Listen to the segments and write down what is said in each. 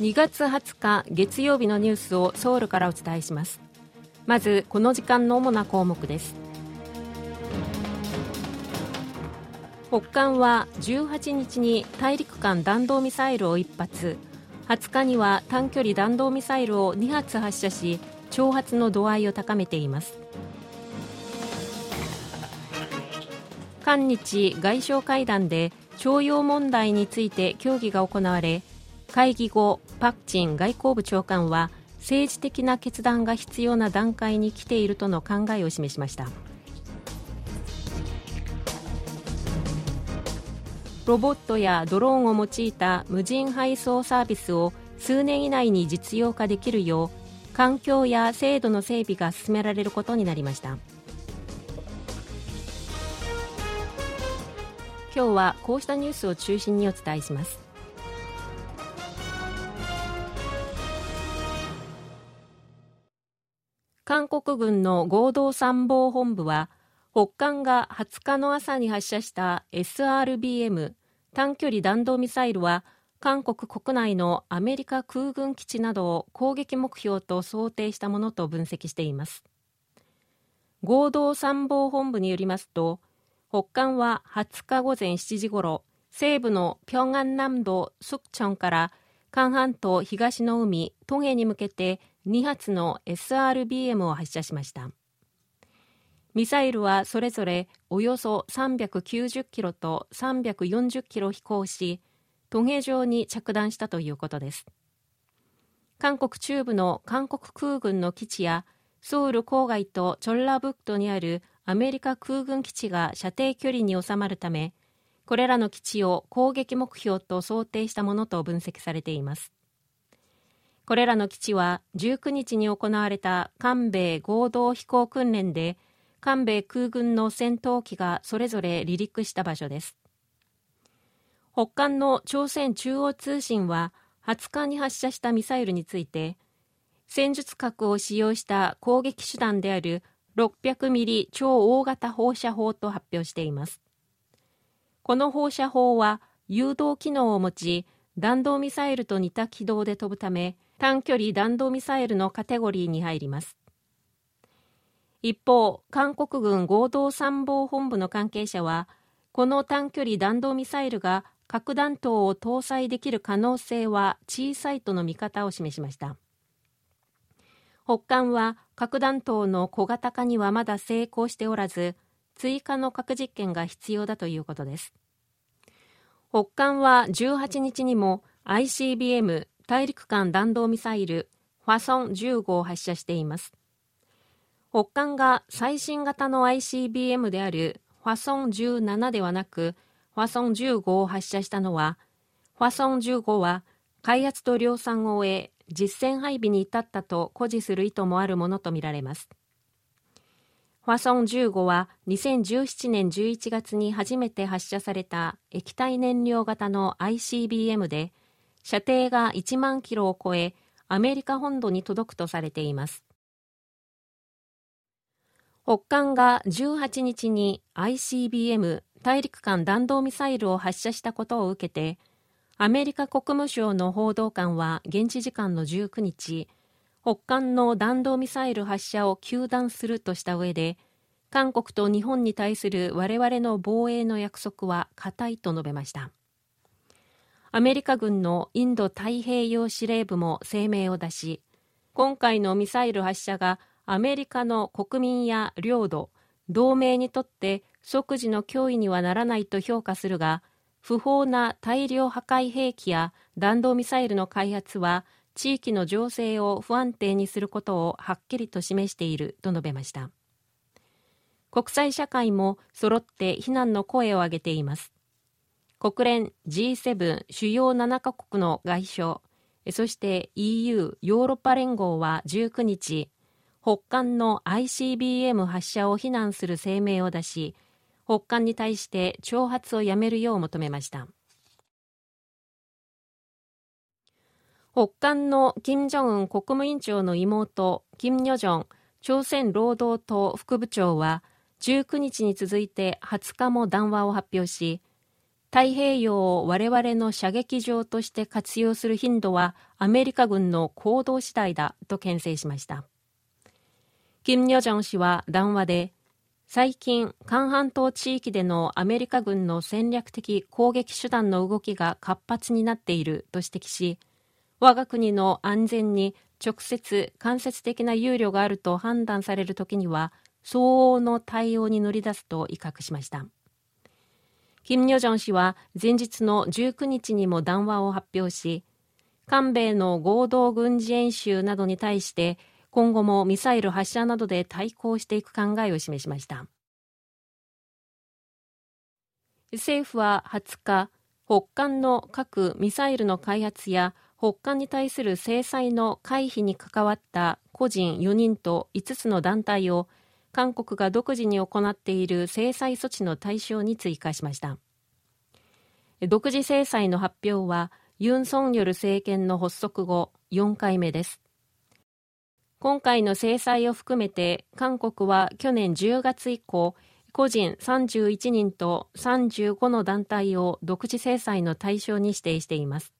2月20日月曜日のニュースをソウルからお伝えします。まずこの時間の主な項目です。北韓は18日に大陸間弾道ミサイルを1発。20日には短距離弾道ミサイルを2発発射し挑発の度合いを高めています。韓日外相会談で徴用問題について協議が行われ会議後パク・チン外交部長官は政治的な決断が必要な段階に来ているとの考えを示しました。ロボットやドローンを用いた無人配送サービスを数年以内に実用化できるよう環境や制度の整備が進められることになりました。今日はこうしたニュースを中心にお伝えします。韓国軍の合同参謀本部は北韓が20日の朝に発射した SRBM 短距離弾道ミサイルは韓国国内のアメリカ空軍基地などを攻撃目標と想定したものと分析しています。合同参謀本部によりますと北韓は20日午前7時ごろ西部の平安南道スクチョンから韓半島東の海トゲに向けて2発の SRBM を発射しました。ミサイルはそれぞれおよそ390キロと340キロ飛行しトゲ状に着弾したということです。韓国中部の韓国空軍の基地やソウル郊外とチョンラブックトにあるアメリカ空軍基地が射程距離に収まるためこれらの基地を攻撃目標と想定したものと分析されています。これらの基地は19日に行われた韓米合同飛行訓練で韓米空軍の戦闘機がそれぞれ離陸した場所です。北韓の朝鮮中央通信は20日に発射したミサイルについて戦術核を使用した攻撃手段である600ミリ超大型放射砲と発表しています。この放射砲は誘導機能を持ち弾道ミサイルと似た軌道で飛ぶため短距離弾道ミサイルのカテゴリーに入ります。一方韓国軍合同参謀本部の関係者はこの短距離弾道ミサイルが核弾頭を搭載できる可能性は小さいとの見方を示しました。北韓は核弾頭の小型化にはまだ成功しておらず追加の核実験が必要だということです。北韓は18日にも ICBM 大陸間弾道ミサイルファソン15を発射しています。北韓が最新型の ICBM であるファソン17ではなくファソン15を発射したのはファソン15は開発と量産を終え実戦配備に至ったと誇示する意図もあるものとみられます。ファソン15は2017年11月に初めて発射された液体燃料型の ICBM で射程が1万キロを超えアメリカ本土に届くとされています。北韓が18日に ICBM 大陸間弾道ミサイルを発射したことを受けてアメリカ国務省の報道官は現地時間の19日北韓の弾道ミサイル発射を糾弾するとした上で韓国と日本に対する我々の防衛の約束は固いと述べました。アメリカ軍のインド太平洋司令部も声明を出し今回のミサイル発射がアメリカの国民や領土同盟にとって即時の脅威にはならないと評価するが不法な大量破壊兵器や弾道ミサイルの開発は地域の情勢を不安定にすることをはっきりと示していると述べました。国際社会も揃って非難の声を上げています。国連 G7 主要7カ国の外相そして EU ヨーロッパ連合は19日北韓の ICBM 発射を非難する声明を出し北韓に対して挑発をやめるよう求めました。北韓の金正恩国務委員長の妹金与正朝鮮労働党副部長は19日に続いて20日も談話を発表し太平洋を我々の射撃場として活用する頻度はアメリカ軍の行動次第だと牽制しました。金与正氏は談話で、最近、韓半島地域でのアメリカ軍の戦略的攻撃手段の動きが活発になっていると指摘し、我が国の安全に直接間接的な憂慮があると判断されるときには、相応の対応に乗り出すと威嚇しました。金与正氏は前日の19日にも談話を発表し、韓米の合同軍事演習などに対して今後もミサイル発射などで対抗していく考えを示しました。政府は20日、北韓の核・ミサイルの開発や北韓に対する制裁の回避に関わった個人4人と5つの団体を韓国が独自に行っている制裁措置の対象に追加しました。独自制裁の発表はユン・ソンニョル政権の発足後4回目です。今回の制裁を含めて韓国は去年10月以降個人31人と35の団体を独自制裁の対象に指定しています。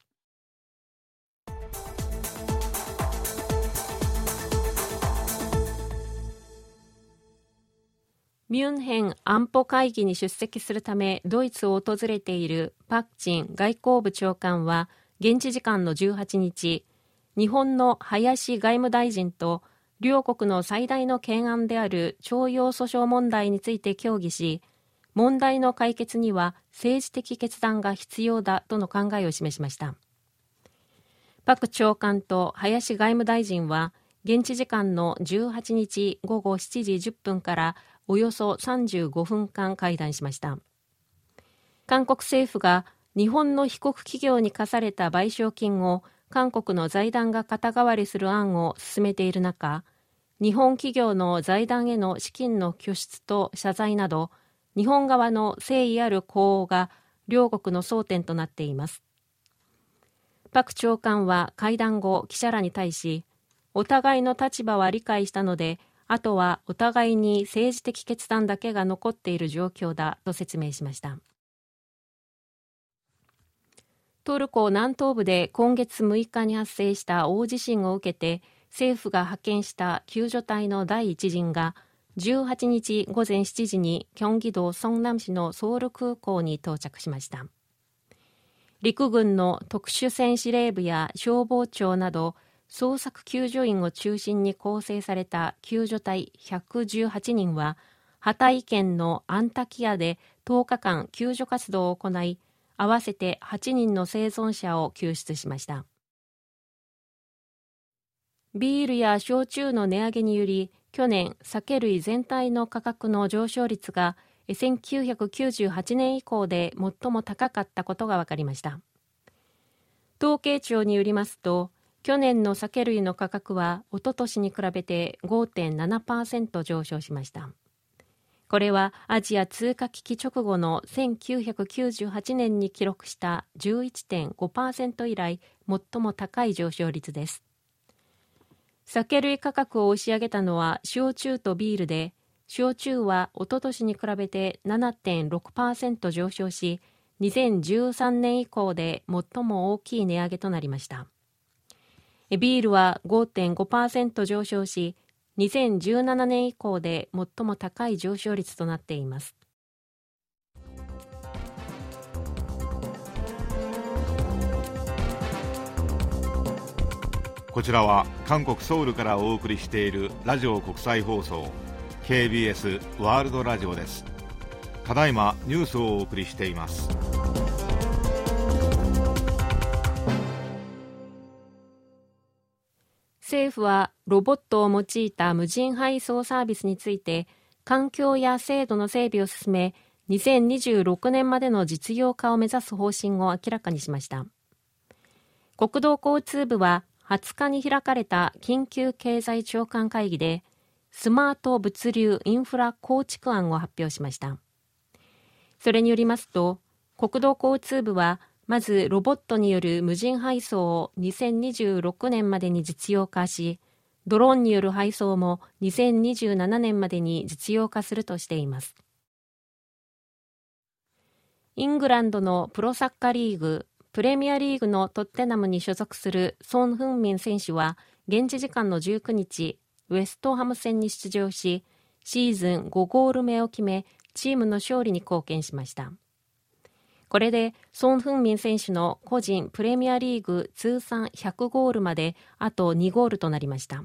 ミュンヘン安保会議に出席するためドイツを訪れているパク・チン外交部長官は現地時間の18日日本の林外務大臣と両国の最大の懸案である徴用訴訟問題について協議し問題の解決には政治的決断が必要だとの考えを示しました。パク長官と林外務大臣は現地時間の18日午後7時10分からおよそ35分間会談しました。韓国政府が日本の被告企業に課された賠償金を韓国の財団が肩代わりする案を進めている中日本企業の財団への資金の拠出と謝罪など日本側の誠意ある呼応が両国の争点となっています。パク長官は会談後記者らに対しお互いの立場は理解したのであとはお互いに政治的決断だけが残っている状況だと説明しました。トルコ南東部で今月6日に発生した大地震を受けて政府が派遣した救助隊の第1陣が18日午前7時にキョンギ道ソンナム市のソウル空港に到着しました。陸軍の特殊戦司令部や消防庁など捜索救助員を中心に構成された救助隊118人は、ハタイ県のアンタキアで10日間救助活動を行い、合わせて8人の生存者を救出しました。ビールや焼酎の値上げにより、去年、酒類全体の価格の上昇率が1998年以降で最も高かったことが分かりました。統計庁によりますと、去年の酒類の価格はおととしに比べて5.7%上昇しました。これはアジア通貨危機直後の1998年に記録した11.5%以来最も高い上昇率です。酒類価格を押し上げたのは焼酎とビールで焼酎はおととしに比べて7.6%上昇し2013年以降で最も大きい値上げとなりました。ビールは5.5%上昇し2017年以降で最も高い上昇率となっています。こちらは韓国ソウルからお送りしているラジオ国際放送 KBS ワールドラジオです。ただいまニュースをお送りしています。政府はロボットを用いた無人配送サービスについて環境や制度の整備を進め2026年までの実用化を目指す方針を明らかにしました。国土交通部は20日に開かれた緊急経済長官会議でスマート物流インフラ構築案を発表しました。それによりますと国土交通部はまずロボットによる無人配送を2026年までに実用化し、ドローンによる配送も2027年までに実用化するとしています。イングランドのプロサッカーリーグプレミアリーグのトッテナムに所属するソン・フンミン選手は現地時間の19日ウェストハム戦に出場しシーズン5ゴール目を決めチームの勝利に貢献しましたこれでソン・フンミン選手の個人プレミアリーグ通算100ゴールまであと2ゴールとなりました。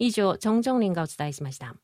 以上チョン・ジョンリンがお伝えしました。